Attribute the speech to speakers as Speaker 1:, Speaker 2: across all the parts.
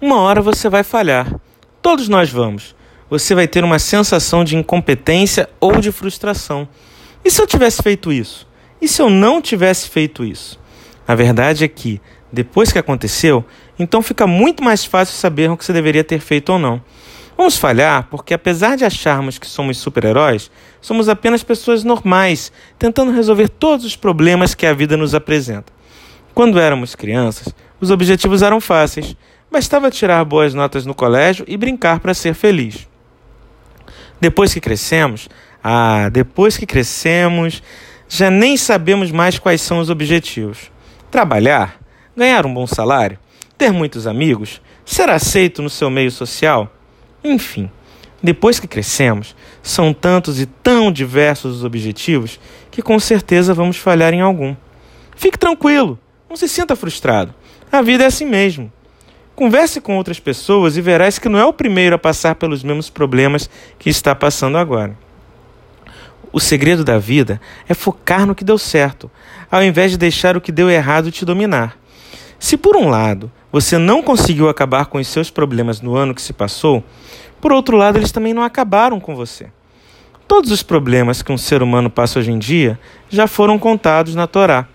Speaker 1: Uma hora você vai falhar. Todos nós vamos. Você vai ter uma sensação de incompetência ou de frustração. E se eu tivesse feito isso? E se eu não tivesse feito isso? A verdade é que, depois que aconteceu, então fica muito mais fácil saber o que você deveria ter feito ou não. Vamos falhar porque, apesar de acharmos que somos super-heróis, somos apenas pessoas normais, tentando resolver todos os problemas que a vida nos apresenta. Quando éramos crianças, os objetivos eram fáceis. Bastava tirar boas notas no colégio e brincar para ser feliz. Depois que crescemos, ah, depois que crescemos, já nem sabemos mais quais são os objetivos. Trabalhar, ganhar um bom salário, ter muitos amigos, ser aceito no seu meio social. Enfim, depois que crescemos, são tantos e tão diversos os objetivos que com certeza vamos falhar em algum. Fique tranquilo, não se sinta frustrado. A vida é assim mesmo. Converse com outras pessoas e verás que não é o primeiro a passar pelos mesmos problemas que está passando agora. O segredo da vida é focar no que deu certo, ao invés de deixar o que deu errado te dominar. Se por um lado você não conseguiu acabar com os seus problemas no ano que se passou, por outro lado eles também não acabaram com você. Todos os problemas que um ser humano passa hoje em dia já foram contados na Torá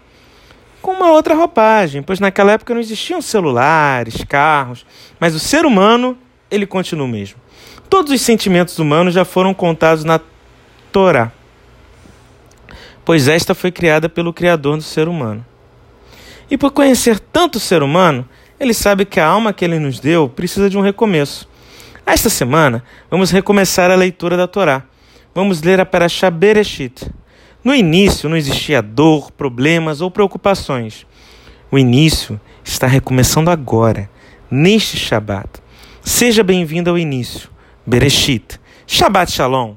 Speaker 1: com uma outra roupagem, pois naquela época não existiam celulares, carros, mas o ser humano, ele continua o mesmo. Todos os sentimentos humanos já foram contados na Torá, pois esta foi criada pelo Criador do ser humano. E por conhecer tanto o ser humano, ele sabe que a alma que ele nos deu precisa de um recomeço. Esta semana, vamos recomeçar a leitura da Torá. Vamos ler a Parashá Bereshit. No início não existia dor, problemas ou preocupações. O início está recomeçando agora, neste Shabat. Seja bem-vindo ao início. Bereshit. Shabbat Shalom.